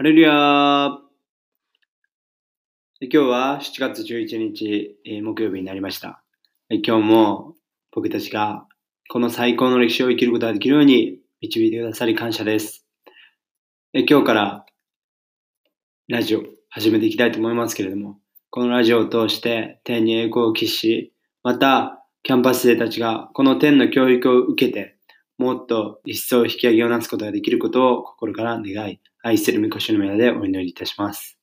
ハレルヤー今日は7月11日、え木曜日になりました。今日も僕たちがこの最高の歴史を生きることができるように導いてくださり感謝です。今日からラジオ始めていきたいと思いますけれども、このラジオを通して天に栄光を期し、またキャンパス生たちがこの天の教育を受けて、もっと一層引き上げをなすことができることを心から願い、愛する御子主の皆でお祈りいたします。